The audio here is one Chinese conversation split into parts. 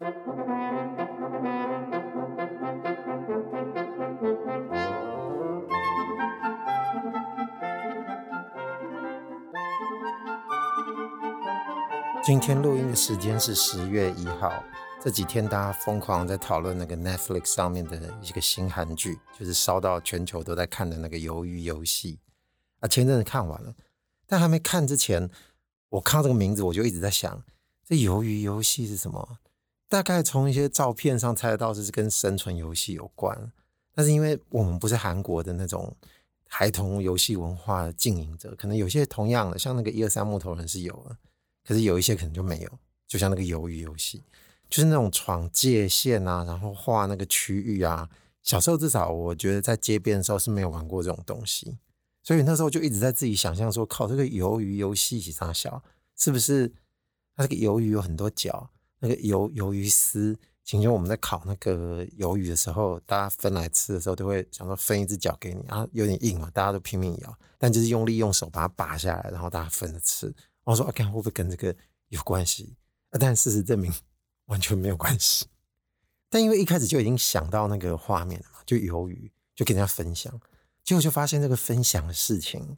今天录音的时间是十月一号。这几天大家疯狂在讨论那个 Netflix 上面的一个新韩剧，就是烧到全球都在看的那个《鱿鱼游戏》啊。前阵子看完了，但还没看之前，我看到这个名字，我就一直在想，这鱿鱼游戏是什么？大概从一些照片上猜得到是跟生存游戏有关。但是因为我们不是韩国的那种孩童游戏文化的经营者，可能有些同样的，像那个一二三木头人是有的。可是有一些可能就没有，就像那个鱿鱼游戏，就是那种闯界线啊，然后画那个区域啊。小时候至少我觉得在街边的时候是没有玩过这种东西，所以那时候就一直在自己想象说，靠这个鱿鱼游戏是啥小，是不是？它这个鱿鱼有很多角，那个鱿鱿鱼丝，请求我们在烤那个鱿鱼的时候，大家分来吃的时候都会想说分一只脚给你啊，有点硬嘛，大家都拼命咬，但就是用力用手把它拔下来，然后大家分着吃。我说：“啊，看会不会跟这个有关系？但事实证明完全没有关系。但因为一开始就已经想到那个画面了嘛，就鱿鱼，就跟人家分享，结果就发现这个分享的事情，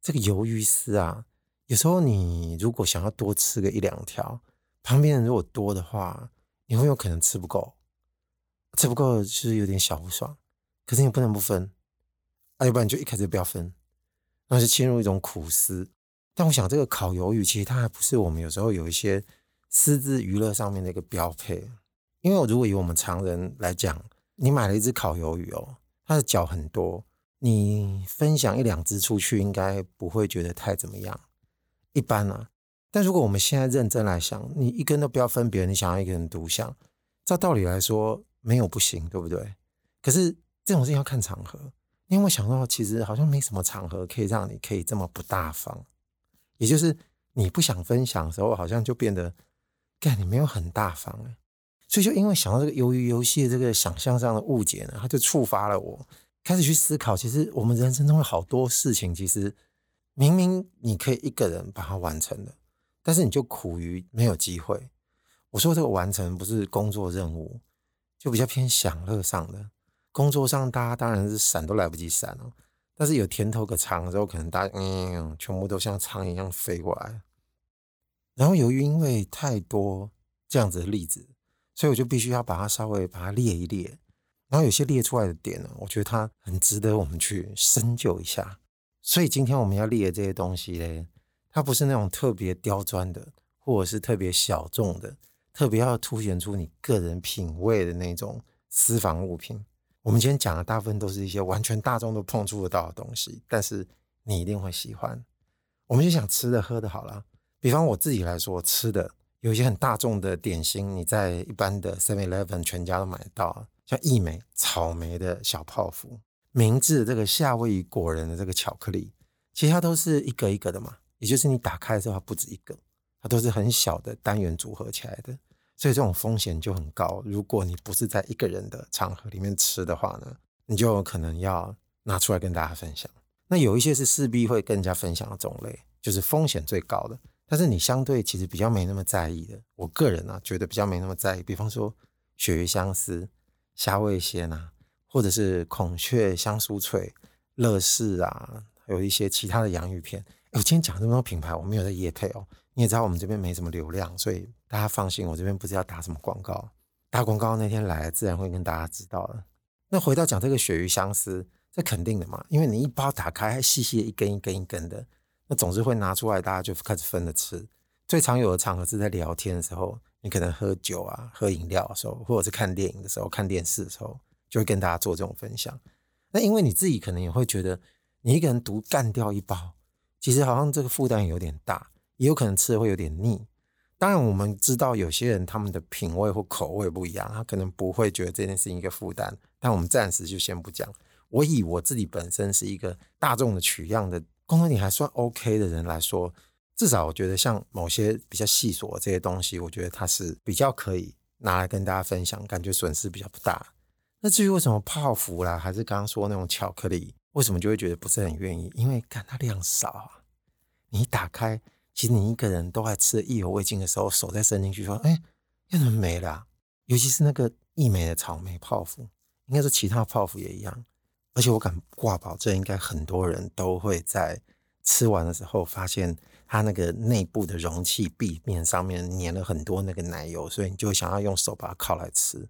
这个鱿鱼丝啊，有时候你如果想要多吃个一两条，旁边人如果多的话，你会有可能吃不够，吃不够就是有点小不爽。可是你不能不分，啊，要不然就一开始不要分，那就陷入一种苦思。”但我想，这个烤鱿鱼其实它还不是我们有时候有一些私自娱乐上面的一个标配。因为如果以我们常人来讲，你买了一只烤鱿鱼哦，它的脚很多，你分享一两只出去，应该不会觉得太怎么样，一般啊。但如果我们现在认真来想，你一根都不要分别人，你想要一个人独享，照道理来说没有不行，对不对？可是这种事情要看场合，因为我想到其实好像没什么场合可以让你可以这么不大方。也就是你不想分享的时候，好像就变得，干你没有很大方哎，所以就因为想到这个鱿鱼游戏的这个想象上的误解呢，它就触发了我开始去思考，其实我们人生中有好多事情，其实明明你可以一个人把它完成的，但是你就苦于没有机会。我说这个完成不是工作任务，就比较偏享乐上的。工作上大家当然是闪都来不及闪哦。但是有甜头可尝的时候，可能大家嗯，全部都像苍蝇一样飞过来。然后由于因为太多这样子的例子，所以我就必须要把它稍微把它列一列。然后有些列出来的点呢，我觉得它很值得我们去深究一下。所以今天我们要列的这些东西呢，它不是那种特别刁钻的，或者是特别小众的，特别要凸显出你个人品味的那种私房物品。我们今天讲的大部分都是一些完全大众都碰触得到的东西，但是你一定会喜欢。我们就想吃的喝的好了，比方我自己来说，吃的有一些很大众的点心，你在一般的 Seven Eleven 全家都买得到，像义美草莓的小泡芙，明治这个夏威夷果仁的这个巧克力，其实它都是一个一个的嘛，也就是你打开的时候它不止一个，它都是很小的单元组合起来的。所以这种风险就很高。如果你不是在一个人的场合里面吃的话呢，你就有可能要拿出来跟大家分享。那有一些是势必会跟人家分享的种类，就是风险最高的，但是你相对其实比较没那么在意的。我个人啊，觉得比较没那么在意。比方说鳕鱼香丝、虾味鲜啊，或者是孔雀香酥脆、乐事啊，有一些其他的洋芋片。我今天讲这么多品牌，我没有在夜配哦。你也知道我们这边没什么流量，所以大家放心，我这边不是要打什么广告。打广告那天来，自然会跟大家知道的。那回到讲这个鳕鱼香丝，这肯定的嘛，因为你一包打开，还细细的一根一根一根的，那总是会拿出来，大家就开始分着吃。最常有的场合是在聊天的时候，你可能喝酒啊、喝饮料的时候，或者是看电影的时候、看电视的时候，就会跟大家做这种分享。那因为你自己可能也会觉得，你一个人独干掉一包，其实好像这个负担有点大。也有可能吃的会有点腻，当然我们知道有些人他们的品味或口味不一样，他可能不会觉得这件事情一个负担。但我们暂时就先不讲。我以我自己本身是一个大众的取样的，工作你还算 OK 的人来说，至少我觉得像某些比较细琐这些东西，我觉得它是比较可以拿来跟大家分享，感觉损失比较不大。那至于为什么泡芙啦，还是刚刚说那种巧克力，为什么就会觉得不是很愿意？因为看它量少啊，你打开。其实你一个人都还吃意犹未尽的时候，手再伸进去说：“哎，变成没了、尤其是那个义美的草莓泡芙，应该说其他泡芙也一样。而且我敢挂保证，应该很多人都会在吃完的时候发现它那个内部的容器壁面上面粘了很多那个奶油，所以你就想要用手把它烤来吃。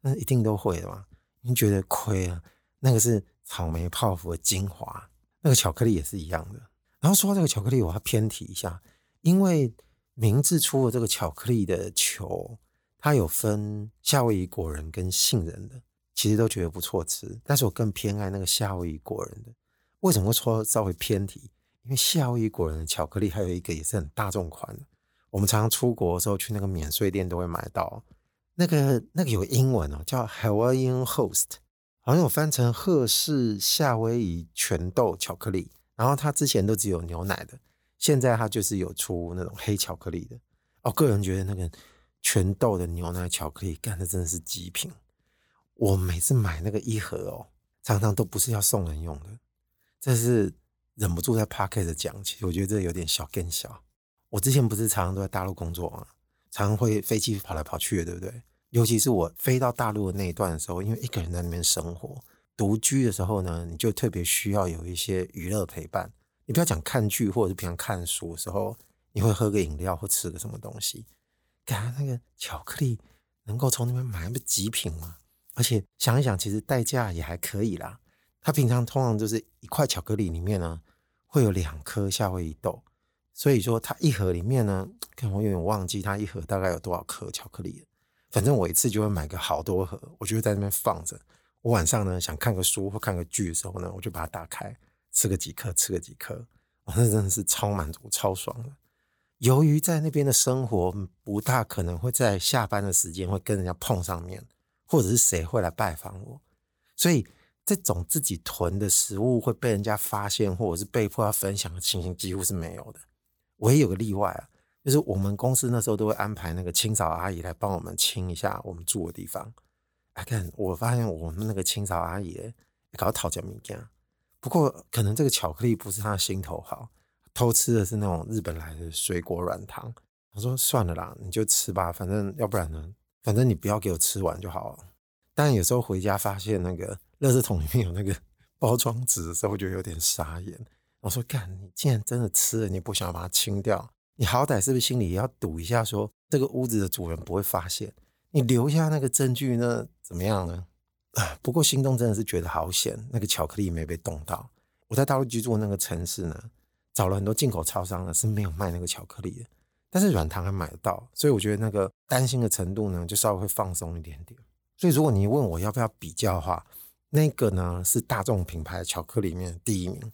那一定都会的嘛？你觉得亏啊？那个是草莓泡芙的精华，那个巧克力也是一样的。然后说到这个巧克力，我要偏题一下，因为明治出了这个巧克力的球。它有分夏威夷果仁跟杏仁的，其实都觉得不错吃，但是我更偏爱那个夏威夷果仁的。为什么会说稍微偏题？因为夏威夷果仁的巧克力还有一个也是很大众款的，我们常常出国的时候去那个免税店都会买到。那个那个有英文哦，叫 Hawaiian Host，好像有翻成赫氏夏威夷全豆巧克力。然后它之前都只有牛奶的，现在它就是有出那种黑巧克力的。我个人觉得那个。全豆的牛奶巧克力干的真的是极品。我每次买那个一盒哦，常常都不是要送人用的，这是忍不住在 Podcast 讲。其实我觉得这有点小更小。我之前不是常常都在大陆工作嘛，常常会飞机跑来跑去的，对不对？尤其是我飞到大陆的那一段的时候，因为一个人在那边生活，独居的时候呢，你就特别需要有一些娱乐陪伴。你不要讲看剧或者是平常看书的时候，你会喝个饮料或吃个什么东西。看那个巧克力能够从那边买，不是极品吗？而且想一想，其实代价也还可以啦。它平常通常就是一块巧克力里面呢，会有两颗夏威夷豆，所以说它一盒里面呢，看我有点忘记它一盒大概有多少颗巧克力了。反正我一次就会买个好多盒，我就会在那边放着。我晚上呢想看个书或看个剧的时候呢，我就把它打开，吃个几颗，吃个几颗，我那真的是超满足、超爽的。由于在那边的生活不大可能会在下班的时间会跟人家碰上面，或者是谁会来拜访我，所以这种自己囤的食物会被人家发现，或者是被迫要分享的情形几乎是没有的。唯一有个例外啊，就是我们公司那时候都会安排那个清扫阿姨来帮我们清一下我们住的地方。看我发现我们那个清扫阿姨也搞讨价米价，不过可能这个巧克力不是她心头好。偷吃的是那种日本来的水果软糖，我说算了啦，你就吃吧，反正要不然呢，反正你不要给我吃完就好了。但有时候回家发现那个垃圾桶里面有那个包装纸的时候，我觉得有点傻眼。我说干，你既然真的吃了，你不想把它清掉，你好歹是不是心里也要赌一下说，说这个屋子的主人不会发现，你留下那个证据呢？怎么样呢？不过心中真的是觉得好险，那个巧克力没被冻到。我在大陆居住的那个城市呢，找了很多进口超商呢，是没有卖那个巧克力的，但是软糖还买得到，所以我觉得那个担心的程度呢，就稍微会放松一点点。所以如果你问我要不要比较的话，那个呢是大众品牌巧克力里面的第一名，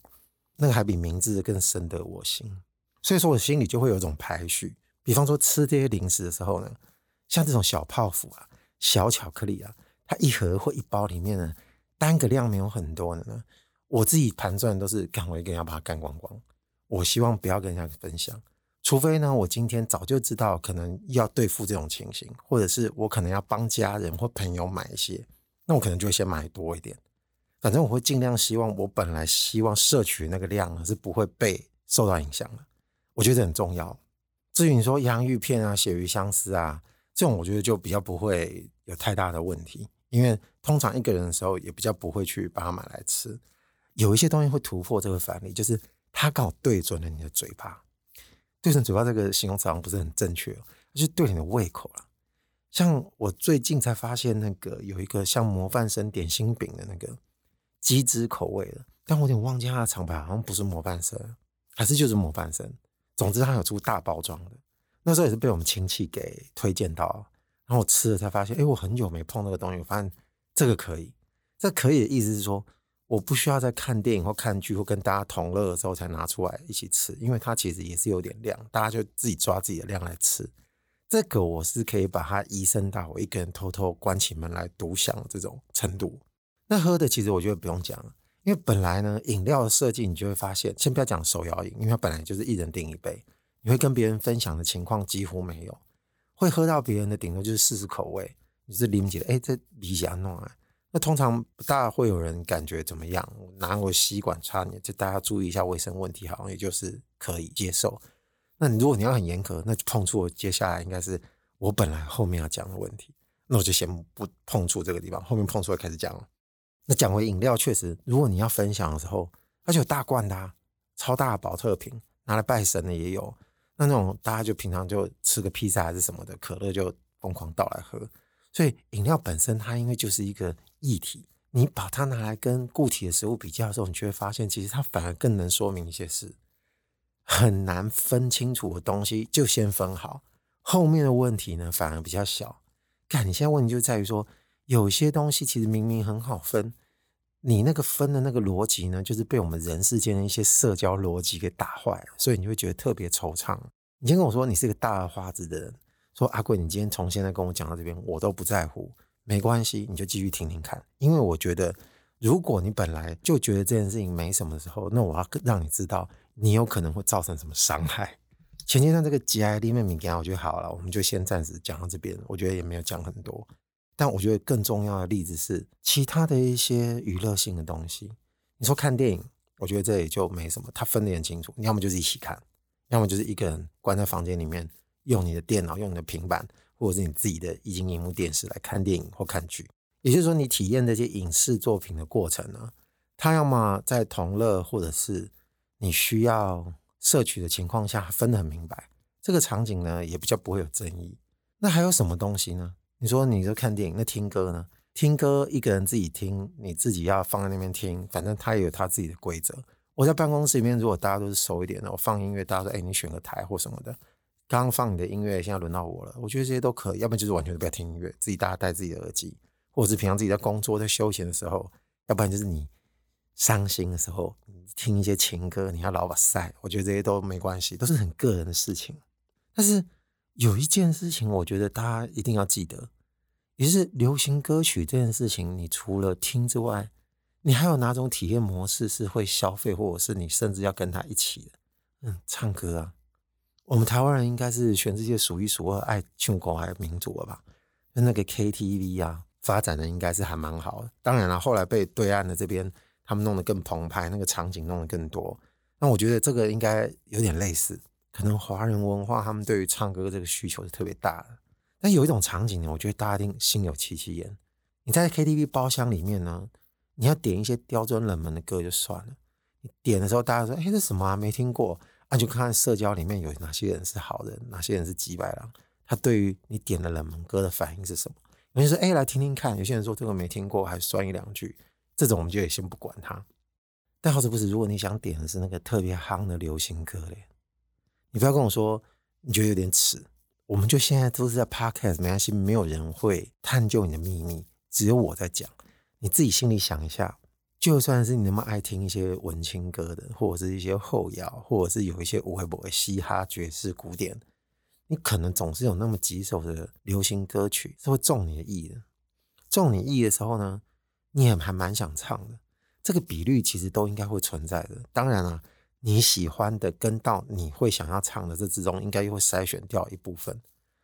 那个还比名字更深得我心。所以说我心里就会有一种排序，比方说吃这些零食的时候呢，像这种小泡芙啊、小巧克力啊，它一盒或一包里面呢，单个量没有很多的呢，我自己盘算都是赶回跟要把它干光光。我希望不要跟人家分享，除非呢，我今天早就知道可能要对付这种情形，或者是我可能要帮家人或朋友买一些，那我可能就会先买多一点。反正我会尽量希望我本来希望摄取那个量呢是不会被受到影响的。我觉得很重要。至于你说洋芋片啊、鳕鱼香丝啊这种，我觉得就比较不会有太大的问题，因为通常一个人的时候也比较不会去把它买来吃。有一些东西会突破这个范围，就是。它刚好对准了你的嘴巴，对准嘴巴这个形容词好像不是很正确，就是对你的胃口了。像我最近才发现，那个有一个像模范生点心饼的那个鸡汁口味的，但我有点忘记它的厂牌，好像不是模范生，还是就是模范生。总之，它有出大包装的，那时候也是被我们亲戚给推荐到，然后我吃了才发现，哎，我很久没碰那个东西，我发现这个可以，这可以的意思是说。我不需要在看电影或看剧或跟大家同乐的时候才拿出来一起吃，因为它其实也是有点量，大家就自己抓自己的量来吃。这个我是可以把它移升到我一个人偷偷关起门来独享这种程度。那喝的其实我觉得不用讲了，因为本来呢饮料的设计你就会发现，先不要讲手摇饮，因为它本来就是一人订一杯，你会跟别人分享的情况几乎没有，会喝到别人的顶多就是试试口味，你是理解的，哎，这理想弄啊。那通常不大会有人感觉怎么样，拿我吸管插你，就大家注意一下卫生问题，好像也就是可以接受。那你如果你要很严格，那就碰触接下来应该是我本来后面要讲的问题，那我就先不碰触这个地方，后面碰触开始讲了。那讲回饮料，确实，如果你要分享的时候，而且有大罐的、超大的宝特瓶，拿来拜神的也有。那那种大家就平常就吃个披萨还是什么的，可乐就疯狂倒来喝。所以饮料本身它因为就是一个液体，你把它拿来跟固体的食物比较的时候，你就会发现其实它反而更能说明一些事。很难分清楚的东西就先分好，后面的问题呢反而比较小。看你现在问题就在于说。有些东西其实明明很好分，你那个分的那个逻辑呢，就是被我们人世间的一些社交逻辑给打坏了，所以你会觉得特别惆怅。你先跟我说你是个大而化之的人，说阿贵，你今天从现在跟我讲到这边，我都不在乎，没关系，你就继续听听看。因为我觉得，如果你本来就觉得这件事情没什么的时候，那我要让你知道，你有可能会造成什么伤害。前阶段这个 GI 里面敏感，我觉得好了，我们就先暂时讲到这边，我觉得也没有讲很多。但我觉得更重要的例子是其他的一些娱乐性的东西。你说看电影，我觉得这也就没什么，他分得很清楚。你要么就是一起看，要么就是一个人关在房间里面，用你的电脑、用你的平板，或者是你自己的液晶荧幕电视来看电影或看剧。也就是说，你体验这些影视作品的过程呢，它要么在同乐，或者是你需要摄取的情况下分得很明白。这个场景呢，也比较不会有争议。那还有什么东西呢？你说你就看电影，那听歌呢？听歌一个人自己听，你自己要放在那边听，反正他也有他自己的规则。我在办公室里面，如果大家都是熟一点的，我放音乐，大家说：“哎，你选个台或什么的。”刚刚放你的音乐，现在轮到我了。我觉得这些都可以，要不然就是完全不要听音乐，自己大家戴自己的耳机，或者是平常自己在工作、在休闲的时候，要不然就是你伤心的时候，你听一些情歌，你要老把赛。我觉得这些都没关系，都是很个人的事情。但是。有一件事情，我觉得大家一定要记得，也是流行歌曲这件事情。你除了听之外，你还有哪种体验模式是会消费，或者是你甚至要跟他一起的？嗯，唱歌啊，我们台湾人应该是全世界数一数二爱唱歌还民族了吧？那那个 KTV 啊，发展的应该是还蛮好的。当然了，后来被对岸的这边他们弄得更澎湃，那个场景弄得更多。那我觉得这个应该有点类似。可能华人文化，他们对于唱歌这个需求是特别大的。但有一种场景呢，我觉得大家一定心有戚戚焉。你在 KTV 包厢里面呢，你要点一些刁钻冷门的歌就算了，你点的时候大家说：“哎，这什么啊？没听过。”那就看看社交里面有哪些人是好人，哪些人是几百郎。他对于你点的冷门歌的反应是什么？有些人说：“哎，来听听看。”有些人说：“这个没听过，还酸一两句。”这种我们就也先不管他。但好死不死，如果你想点的是那个特别夯的流行歌嘞。你不要跟我说你觉得有点迟，我们就现在都是在 podcast，没关系，没有人会探究你的秘密，只有我在讲。你自己心里想一下，就算是你那么爱听一些文青歌的，或者是一些后摇，或者是有一些无为不为嘻哈、爵士、古典，你可能总是有那么几首的流行歌曲是会中你的意的。中你意的时候呢，你也还蛮想唱的。这个比率其实都应该会存在的。当然了、你喜欢的跟到你会想要唱的这之中，应该又会筛选掉一部分。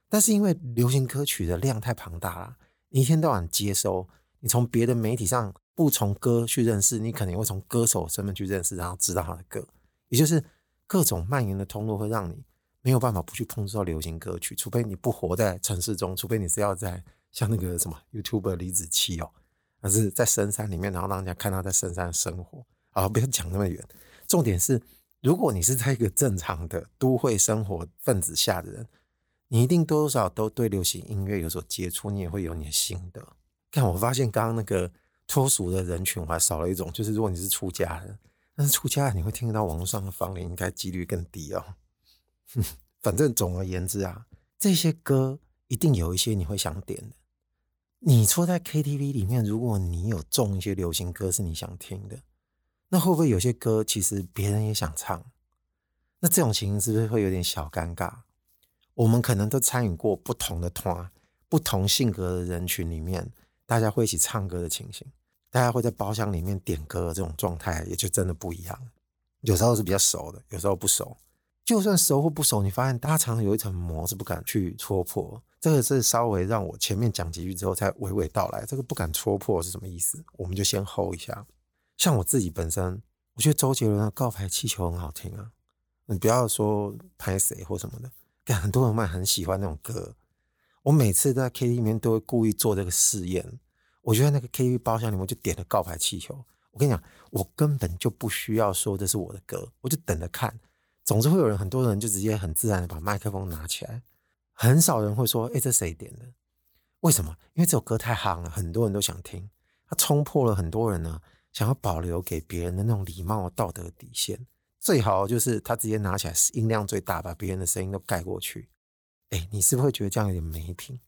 但是因为流行歌曲的量太庞大了，你一天到晚接收，你从别的媒体上不从歌去认识，你可能会从歌手身份去认识，然后知道他的歌。也就是各种蔓延的通路会让你没有办法不去碰触到流行歌曲，除非你不活在城市中，除非你是要在像那个什么 YouTube 李子柒哦，而是在深山里面，然后让人家看到在深山生活。好，不要讲那么远。重点是，如果你是在一个正常的都会生活分子下的人，你一定多多少都对流行音乐有所接触，你也会有你的心得。看，我发现刚刚那个脱俗的人群，我还少了一种，就是如果你是出家人，但是出家人你会听得到网络上的方言，应该几率更低哦。反正总而言之啊，这些歌一定有一些你会想点的。你说在 KTV 里面，如果你有中一些流行歌是你想听的。那会不会有些歌其实别人也想唱？那这种情形是不是会有点小尴尬？我们可能都参与过不同的团、不同性格的人群里面，大家会一起唱歌的情形，大家会在包厢里面点歌的这种状态，也就真的不一样。有时候是比较熟的，有时候不熟。就算熟或不熟，你发现大家常常有一层膜是不敢去戳破。这个是稍微让我前面讲几句之后再娓娓道来。这个不敢戳破是什么意思？我们就先 hold 一下。像我自己本身，我觉得周杰伦的《告白气球》很好听啊。你不要说拍谁或什么的，但很多人们很喜欢那种歌。我每次在 KTV 里面都会故意做这个试验。我觉得那个 KTV 包厢里面就点了告白气球。我跟你讲，我根本就不需要说这是我的歌，我就等着看。总之会有人，很多人就直接很自然的把麦克风拿起来，很少人会说：“哎，这谁点的？”为什么？因为这首歌太夯了，很多人都想听。它冲破了很多人呢想要保留给别人的那种礼貌道德底线。最好就是他直接拿起来，音量最大，把别人的声音都盖过去。哎，你是不是会觉得这样有点没品？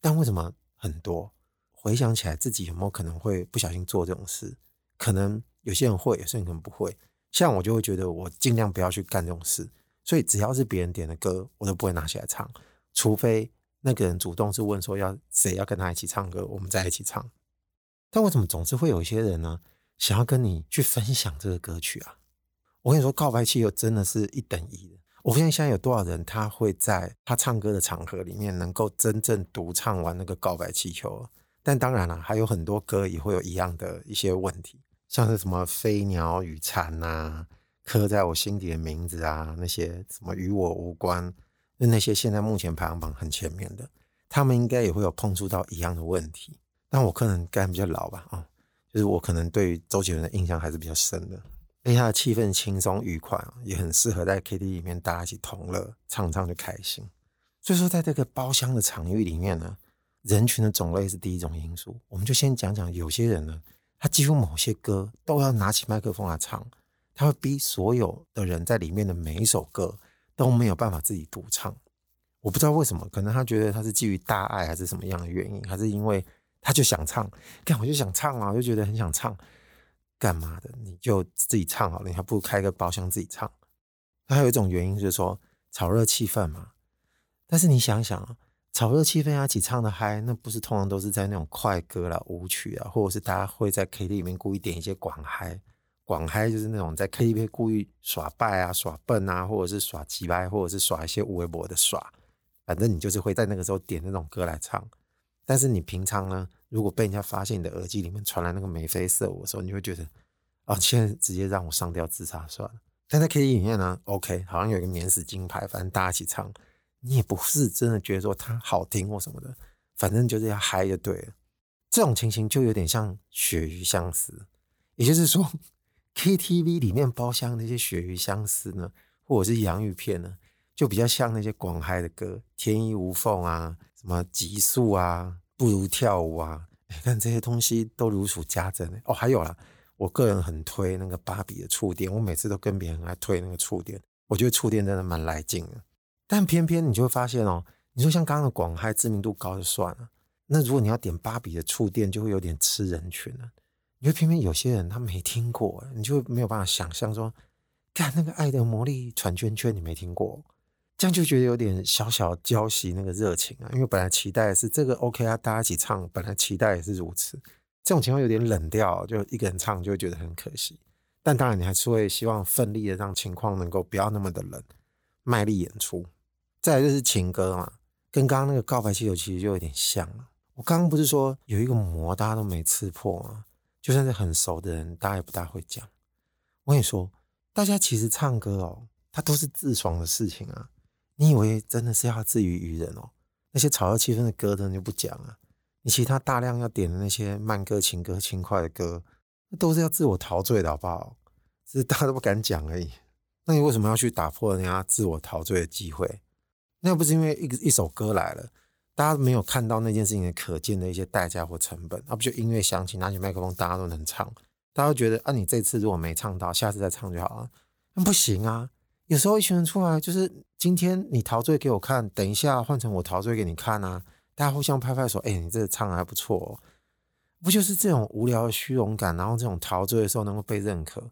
但为什么很多回想起来，自己有没有可能会不小心做这种事？可能有些人会，有些人可能不会。像我就会觉得，我尽量不要去干这种事。所以只要是别人点的歌，我都不会拿起来唱，除非那个人主动是问说要谁要跟他一起唱歌，我们再一起唱。但为什么总是会有一些人呢，想要跟你去分享这个歌曲啊？我跟你说，告白气球真的是一等一的。我发现现在有多少人，他会在他唱歌的场合里面，能够真正独唱完那个告白气球。但当然了，还有很多歌也会有一样的一些问题，像是什么飞鸟与蝉呐，刻在我心底的名字啊，那些什么与我无关，那那些现在目前排行榜很前面的，他们应该也会有碰触到一样的问题。但我可能该比较老吧，啊，就是我可能对周杰伦的印象还是比较深的。因为他的气氛轻松愉快，也很适合在 KTV 里面大家一起同乐，唱唱就开心。所以说，在这个包厢的场域里面呢，人群的种类是第一种因素。我们就先讲讲，有些人呢，他几乎某些歌都要拿起麦克风来唱，他会逼所有的人在里面的每一首歌都没有办法自己独唱。我不知道为什么，可能他觉得他是基于大爱，还是什么样的原因，还是因为他就想唱，干我就想唱啊，我就觉得很想唱。干嘛的？你就自己唱好了，你还不如开个包厢自己唱。那还有一种原因就是说炒热气氛嘛。但是你想想啊，炒热气氛要一起唱的嗨，那不是通常都是在那种快歌啦、舞曲啊，或者是大家会在 KTV 里面故意点一些广嗨。广嗨就是那种在 KTV 故意耍败啊、耍笨啊，或者是耍鸡掰，或者是耍一些无微博的耍。反正你就是会在那个时候点那种歌来唱。但是你平常呢？如果被人家发现你的耳机里面传来那个眉飞色舞的时候，你会觉得啊、现在直接让我上吊自杀算了。但在 KTV 里面呢，OK，好像有一个免死金牌，反正大家一起唱，你也不是真的觉得说它好听或什么的，反正就是要嗨就对了。这种情形就有点像鳕鱼相思，也就是说，KTV 里面包厢那些鳕鱼相思呢，或者是洋芋片呢，就比较像那些广嗨的歌，天衣无缝啊，什么极速啊。不如跳舞啊！你看这些东西都如数家珍哦。还有啦，我个人很推那个芭比的触电，我每次都跟别人来推那个触电，我觉得触电真的蛮来劲的。但偏偏你就会发现哦，你说像刚刚的广嗨知名度高就算了，那如果你要点芭比的触电，就会有点吃人群了。你会偏偏有些人他没听过，你就没有办法想象说，看那个爱的魔力转圈圈，你没听过。这样就觉得有点小小浇熄那个热情啊，因为本来期待的是这个 OK 啊，大家一起唱，本来期待也是如此，这种情况有点冷掉，就一个人唱就会觉得很可惜。但当然，你还是会希望奋力的让情况能够不要那么的冷，卖力演出。再来就是情歌嘛，跟刚刚那个告白气球其实就有点像了。我刚刚不是说有一个膜大家都没刺破吗？就算是很熟的人，大家也不大会讲。我跟你说，大家其实唱歌哦，它都是自爽的事情啊。你以为真的是要自娱娱人哦？那些炒热气氛的歌，真的就不讲了。你其他大量要点的那些慢歌、情歌、轻快的歌，那都是要自我陶醉的，好不好？只是大家都不敢讲而已。那你为什么要去打破人家自我陶醉的机会？那不是因为一一首歌来了，大家没有看到那件事情的可见的一些代价或成本，那不就音乐响起，拿起麦克风，大家都能唱，大家都觉得啊，你这次如果没唱到，下次再唱就好了。那不行啊！有时候一群人出来就是。今天你陶醉给我看，等一下换成我陶醉给你看啊！大家互相拍拍手，哎、你这唱得还不错哦。不就是这种无聊的虚荣感，然后这种陶醉的时候能够被认可，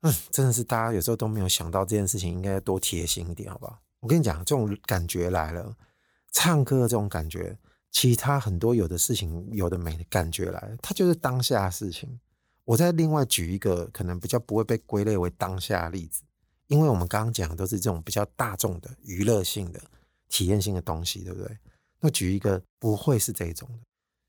嗯，真的是大家有时候都没有想到这件事情应该要多贴心一点，好不好？我跟你讲，这种感觉来了，唱歌这种感觉，其他很多有的事情有的没的感觉来了，它就是当下事情。我再另外举一个可能比较不会被归类为当下的例子。因为我们刚刚讲的都是这种比较大众的娱乐性的体验性的东西，对不对？那举一个不会是这种的，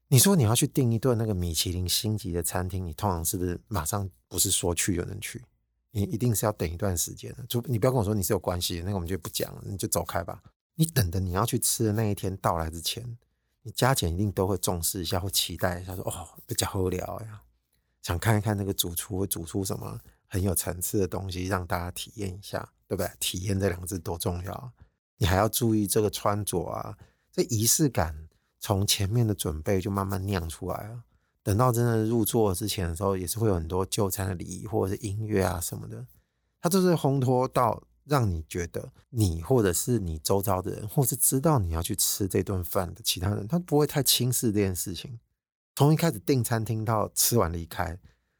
你说你要去订一顿那个米其林星级的餐厅，你通常是不是马上不是说去就能去？你一定是要等一段时间的。就你不要跟我说你是有关系，那个我们就不讲了，你就走开吧。你等着你要去吃的那一天到来之前，你加减一定都会重视一下，会期待一下说，哦，比较好聊呀，想看一看那个主厨会煮出什么很有层次的东西，让大家体验一下，对不对？体验这两个字多重要！你还要注意这个穿着啊，这仪式感从前面的准备就慢慢酿出来了。等到真的入座之前的时候，也是会有很多就餐的礼仪或者是音乐啊什么的，它就是烘托到。让你觉得你或者是你周遭的人，或是知道你要去吃这顿饭的其他人，他不会太轻视这件事情。从一开始订餐厅到吃完离开，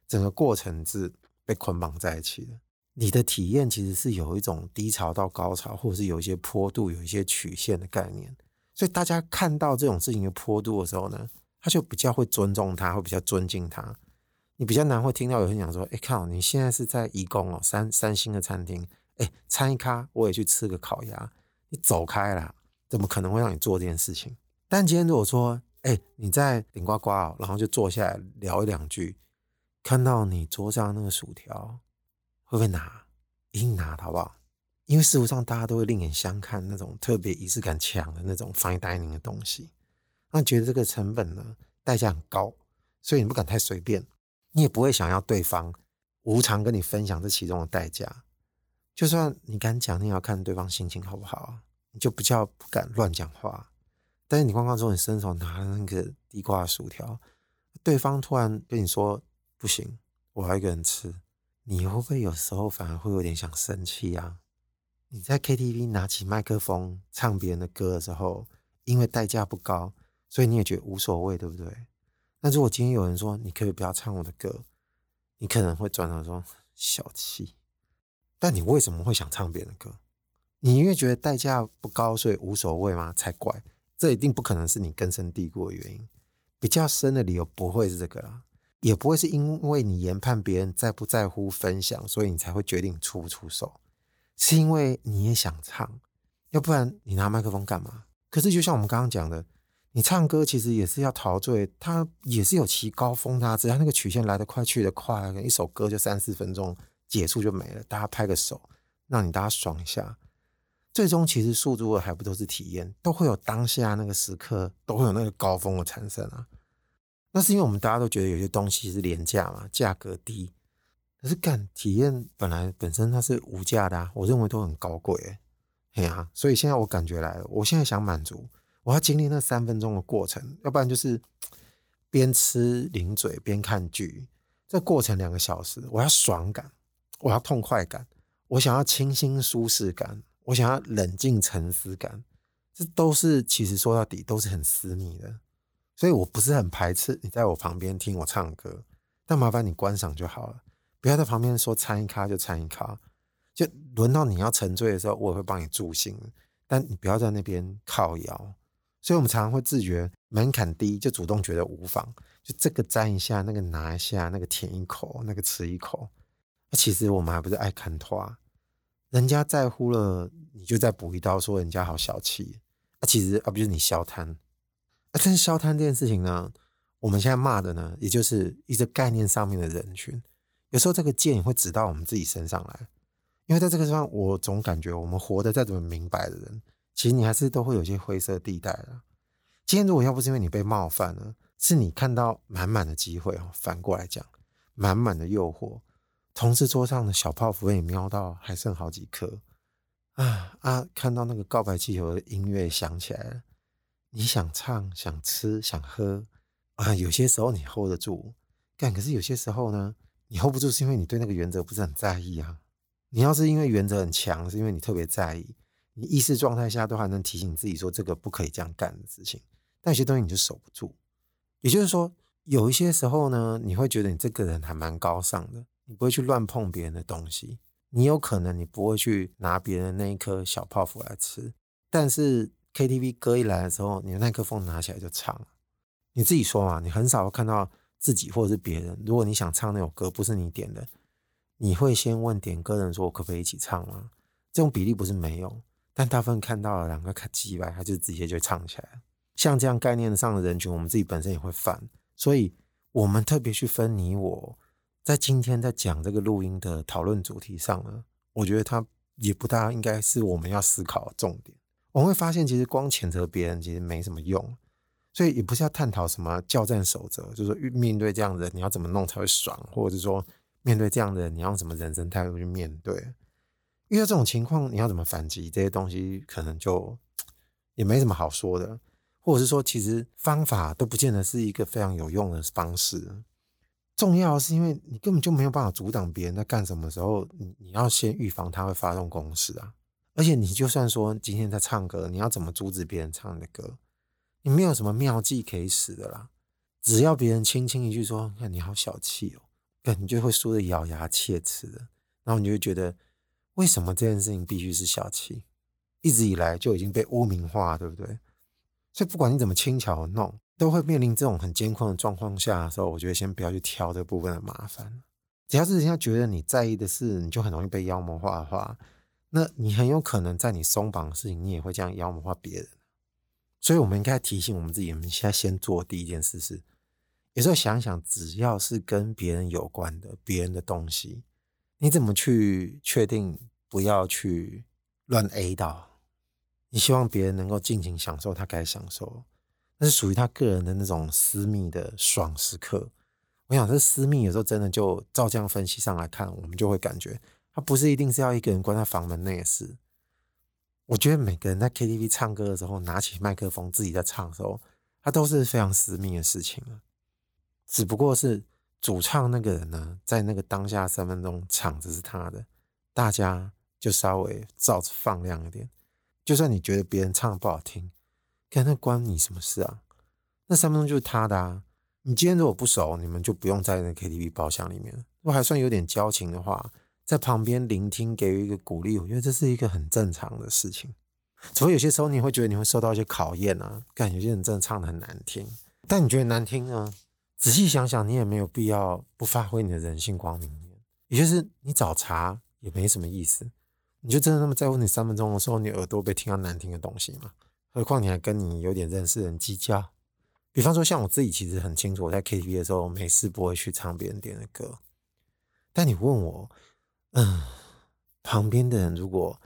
整个过程是被捆绑在一起的。你的体验其实是有一种低潮到高潮，或者是有一些坡度、有一些曲线的概念。所以大家看到这种事情的坡度的时候呢，他就比较会尊重他，会比较尊敬他。你比较难会听到有人讲说：“哎，靠，你现在是在颐宫哦，三三星的餐厅。”哎，餐一咖，我也去吃个烤鸭。你走开啦，怎么可能会让你做这件事情？但今天如果说，哎，你在顶呱呱哦，然后就坐下来聊一两句，看到你桌上那个薯条，会不会拿？一定拿好不好？因为事实上大家都会另眼相看那种特别仪式感强的那种 fine dining 的东西，那觉得这个成本呢，代价很高，所以你不敢太随便，你也不会想要对方无偿跟你分享这其中的代价。就算你敢讲，你也要看对方心情好不好，你就比较不敢乱讲话。但是你刚刚说你伸手拿了那个地瓜薯条，对方突然跟你说不行，我要一个人吃，你会不会有时候反而会有点想生气啊？你在 KTV 拿起麦克风唱别人的歌的时候，因为代价不高，所以你也觉得无所谓，对不对？但如果今天有人说你可以不要唱我的歌，你可能会转头说小气。但你为什么会想唱别人的歌？你因为觉得代价不高，所以无所谓吗？才怪！这一定不可能是你根深蒂固的原因。比较深的理由不会是这个啦，也不会是因为你研判别人在不在乎分享，所以你才会决定出不出手。是因为你也想唱，要不然你拿麦克风干嘛？可是就像我们刚刚讲的，你唱歌其实也是要陶醉，它也是有其高峰的，只要那个曲线来得快去得快，一首歌就三四分钟。结束就没了，大家拍个手，让你大家爽一下。最终其实诉诸的还不都是体验，都会有当下那个时刻，都会有那个高峰的产生啊。那是因为我们大家都觉得有些东西是廉价嘛，价格低。可是感体验本来本身它是无价的啊，我认为都很高贵哎。哎呀，所以现在我感觉来了，我现在想满足，我要经历那三分钟的过程，要不然就是边吃零嘴边看剧，这过程两个小时，我要爽感。我要痛快感，我想要清新舒适感，我想要冷静沉思感，这都是其实说到底都是很私密的，所以我不是很排斥你在我旁边听我唱歌，但麻烦你观赏就好了，不要在旁边说参一咖就参一咖，就轮到你要沉醉的时候，我也会帮你助兴，但你不要在那边靠摇。所以我们常常会自觉门槛低，就主动觉得无妨，就这个沾一下，那个拿一下，那个舔一口，那个吃一口。那其实我们还不是爱看花，人家在乎了，你就再补一刀，说人家好小气。啊，其实啊，不就是你消摊？但是消摊这件事情呢，我们现在骂的呢，也就是一个概念上面的人群。有时候这个剑会指到我们自己身上来，因为在这个地方，我总感觉我们活得再怎么明白的人，其实你还是都会有些灰色地带的。今天如果要不是因为你被冒犯了，是你看到满满的机会哦，反过来讲，满满的诱惑。同事桌上的小泡芙也瞄到还剩好几颗啊啊！看到那个告白气球的音乐响起来了，你想唱、想吃、想喝啊！有些时候你 hold 得住，干，可是有些时候呢，你 hold 不住，是因为你对那个原则不是很在意啊。你要是因为原则很强，是因为你特别在意，你意识状态下都还能提醒自己说这个不可以这样干的事情，但有些东西你就守不住。也就是说，有一些时候呢，你会觉得你这个人还蛮高尚的。你不会去乱碰别人的东西，你有可能你不会去拿别人那一颗小泡芙来吃，但是 KTV 歌一来的时候，你的麦克风拿起来就唱了。你自己说嘛，你很少会看到自己或者是别人，如果你想唱那首歌不是你点的，你会先问点歌人说：“我可不可以一起唱吗？”这种比例不是没有，但大部分看到了两个卡机吧，他就直接就唱起来。像这样概念上的人群，我们自己本身也会犯，所以我们特别去分你我。在今天在讲这个录音的讨论主题上呢，我觉得它也不大应该是我们要思考的重点。我们会发现，其实光谴责别人其实没什么用，所以也不是要探讨什么教战守则，就是说面对这样的人，你要怎么弄才会爽，或者是说面对这样的人，你要什么人生态度去面对。遇到这种情况，你要怎么反击？这些东西可能就也没什么好说的，或者是说，其实方法都不见得是一个非常有用的方式。重要的是，因为你根本就没有办法阻挡别人在干什么时候，你你要先预防他会发动攻势啊。而且你就算说今天在唱歌，你要怎么阻止别人唱你的歌？你没有什么妙计可以使的啦。只要别人轻轻一句说：“看你好小气哦”，你就会输得咬牙切齿的。然后你就觉得。为什么这件事情必须是小气？一直以来就已经被污名化，对不对？所以不管你怎么轻巧的弄，都会面临这种很艰困的状况下的时候，我觉得先不要去挑这部分的麻烦。只要是人家觉得你在意的事，你就很容易被妖魔化的话，那你很有可能在你松绑的事情，你也会这样妖魔化别人。所以，我们应该提醒我们自己，我们现在先做第一件事是，有时候想想，只要是跟别人有关的别人的东西。你怎么去确定不要去乱 A 到？你希望别人能够尽情享受他该享受，那是属于他个人的那种私密的爽时刻。我想这私密有时候真的就照这样分析上来看，我们就会感觉他不是一定是要一个人关在房门内的事。我觉得每个人在 KTV 唱歌的时候，拿起麦克风自己在唱的时候，他都是非常私密的事情了，只不过是。主唱那个人呢，在那个当下三分钟，场子是他的，大家就稍微照着放亮一点。就算你觉得别人唱的不好听，跟那关你什么事啊？那三分钟就是他的啊。你今天如果不熟，你们就不用在那 KTV 包厢里面。如果还算有点交情的话，在旁边聆听，给予一个鼓励，我觉得这是一个很正常的事情。除非有些时候你会觉得你会受到一些考验啊，看有些人真的唱的很难听，但你觉得难听呢？仔细想想，你也没有必要不发挥你的人性光明面，也就是你找茬也没什么意思。你就真的那么在乎你三分钟的时候，你耳朵被听到难听的东西吗？何况你还跟你有点认识人计较。比方说，像我自己其实很清楚，我在 KTV 的时候，没事不会去唱别人点的歌。但你问我，嗯，旁边的人如果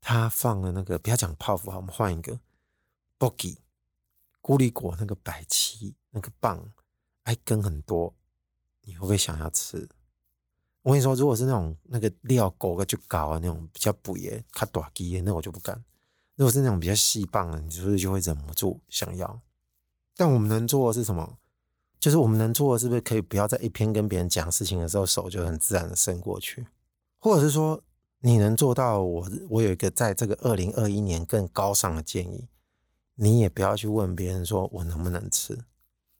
他放了那个，不要讲泡芙，好，我们换一个，Bogi，孤立果那个百七那个棒。还跟很多，你会不会想要吃？我跟你说，如果是那种那个料狗个就高啊，那种比较补耶、卡短基耶，那我就不干。如果是那种比较细棒的，你是不是就会忍不住想要？但我们能做的是什么？就是我们能做的是不是可以不要在一边跟别人讲事情的时候，手就很自然的伸过去？或者是说，你能做到我？我有一个在这个二零二一年更高尚的建议，你也不要去问别人说我能不能吃。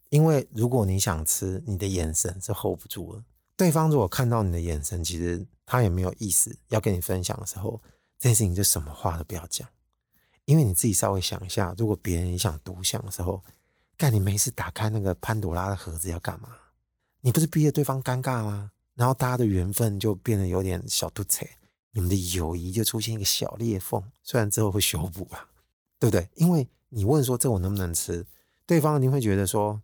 因为如果你想吃，你的眼神是 hold 不住的。对方如果看到你的眼神，其实他也没有意思要跟你分享的时候，这件事情就什么话都不要讲。因为你自己稍微想一下，如果别人也想独享的时候，干你没事打开那个潘朵拉的盒子要干嘛？你不是逼着对方尴尬吗？然后大家的缘分就变得有点小突兀，你们的友谊就出现一个小裂缝。虽然之后会修补啊，对不对？因为你问说这我能不能吃？对方一定会觉得说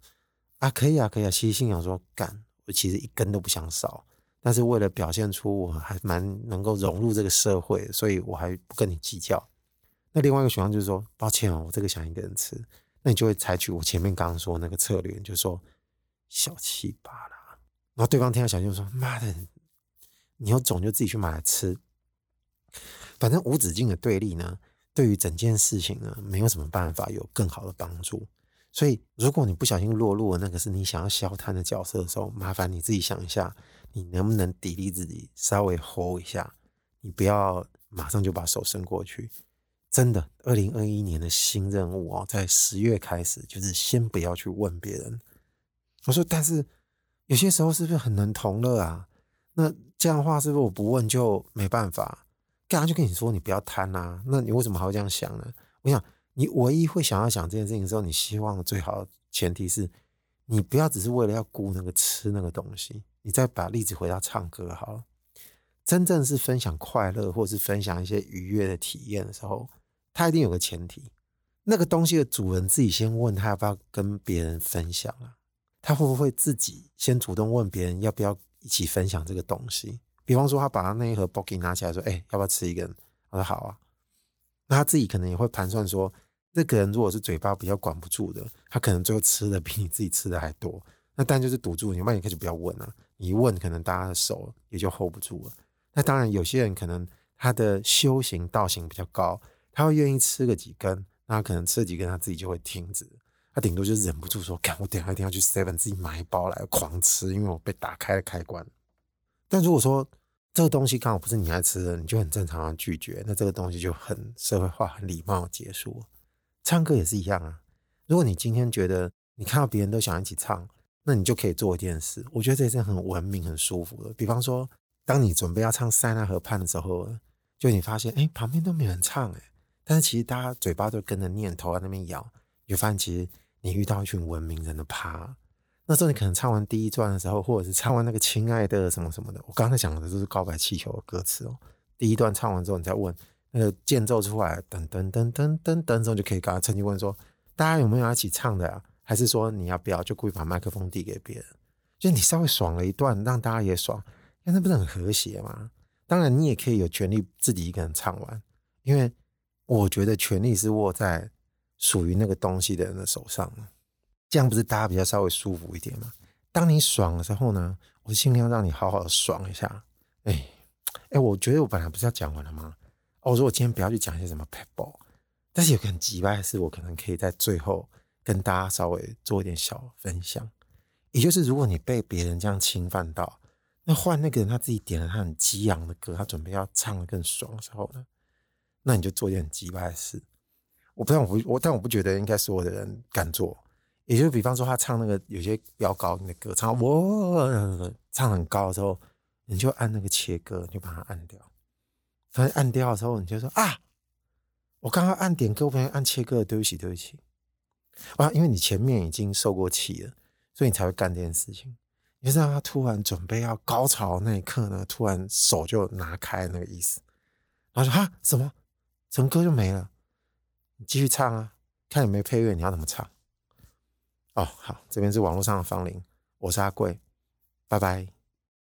啊，可以啊，可以啊。其实心想说，干，我其实一根都不想少，但是为了表现出我还蛮能够融入这个社会，所以我还不跟你计较。那另外一个选项就是说，抱歉哦，我这个想一个人吃，那你就会采取我前面刚刚说那个策略，就是说小气罢。然后对方听到小气就说，妈的，你有种就自己去买来吃。反正无止境的对立呢，对于整件事情呢，没有什么办法有更好的帮助。所以，如果你不小心落入了那个是你想要消摊的角色的时候，麻烦你自己想一下，你能不能砥砺自己，稍微 hold 一下，你不要马上就把手伸过去。真的，二零二一年的新任务哦，在十月开始，就是先不要去问别人。我说，但是有些时候是不是很能同乐啊？那这样的话，是不是我不问就没办法？干嘛就跟你说你不要贪啊？那你为什么还会这样想呢？我想。你唯一会想要想这件事情的时候，你希望最好前提是，你不要只是为了要顾那个吃那个东西。你再把例子回到唱歌好了，真正是分享快乐或者是分享一些愉悦的体验的时候，他一定有个前提，那个东西的主人自己先问他要不要跟别人分享啊？他会不会自己先主动问别人要不要一起分享这个东西？比方说，他把他那一盒 Boki 拿起来说：“哎，要不要吃一根？”他说：“好啊。”那他自己可能也会盘算说，这个人如果是嘴巴比较管不住的，他可能最后吃的比你自己吃的还多。那但就是堵住，你万一开始不要问了，你一问，可能大家的手也就 hold 不住了。那当然，有些人可能他的修行道行比较高，他会愿意吃个几根，那可能吃了几根，他自己就会停止。他顶多就忍不住说：“看，我等下一定要去 Seven 自己买一包来狂吃，因为我被打开了开关。”但如果说这个东西刚好不是你爱吃的，你就很正常的拒绝，那这个东西就很社会化、很礼貌结束。唱歌也是一样啊，如果你今天觉得你看到别人都想一起唱，那你就可以做一件事，我觉得这也是很文明、很舒服的。比方说，当你准备要唱《塞纳河畔》的时候，就你发现，哎，旁边都没人唱，哎，但是其实大家嘴巴都跟着念，头在那边摇，就发现其实你遇到一群文明人的趴。那时候你可能唱完第一段的时候，或者是唱完那个“亲爱的”什么什么的，我刚才讲的都是《告白气球》的歌词哦。第一段唱完之后，你再问那个间奏出来，噔噔噔噔噔噔之后，就可以跟他趁机问说，大家有没有要一起唱的啊？还是说你要不要就故意把麦克风递给别人？就你稍微爽了一段，让大家也爽，那不是很和谐吗？当然，你也可以有权利自己一个人唱完，因为我觉得权力是握在属于那个东西的人的手上呢。这样不是大家比较稍微舒服一点吗？当你爽的时候呢，我尽量让你好好的爽一下。哎哎，我觉得我本来不是要讲完了吗？哦，我说我今天不要去讲一些什么 pebble，但是有个很奇怪的事，我可能可以在最后跟大家稍微做一点小分享。也就是如果你被别人这样侵犯到，那换那个人他自己点了他很激昂的歌，他准备要唱得更爽的时候呢，那你就做一件很奇怪的事。我不但我不我但我不觉得应该所有的人敢做。也就比方说，他唱那个有些飙高音的歌，唱我唱很高的时候，你就按那个切歌，你就把它按掉。反正按掉的时候，你就说啊，我刚刚按点歌，我发现按切歌，对不起，对不起。啊，因为你前面已经受过气了，所以你才会干这件事情。你知道他突然准备要高潮那一刻呢，突然手就拿开那个意思，然后说哈什么，整歌就没了。你继续唱啊，看有没有配乐，你要怎么唱？哦，好，这边是网络上的芳龄，我是阿贵，拜拜。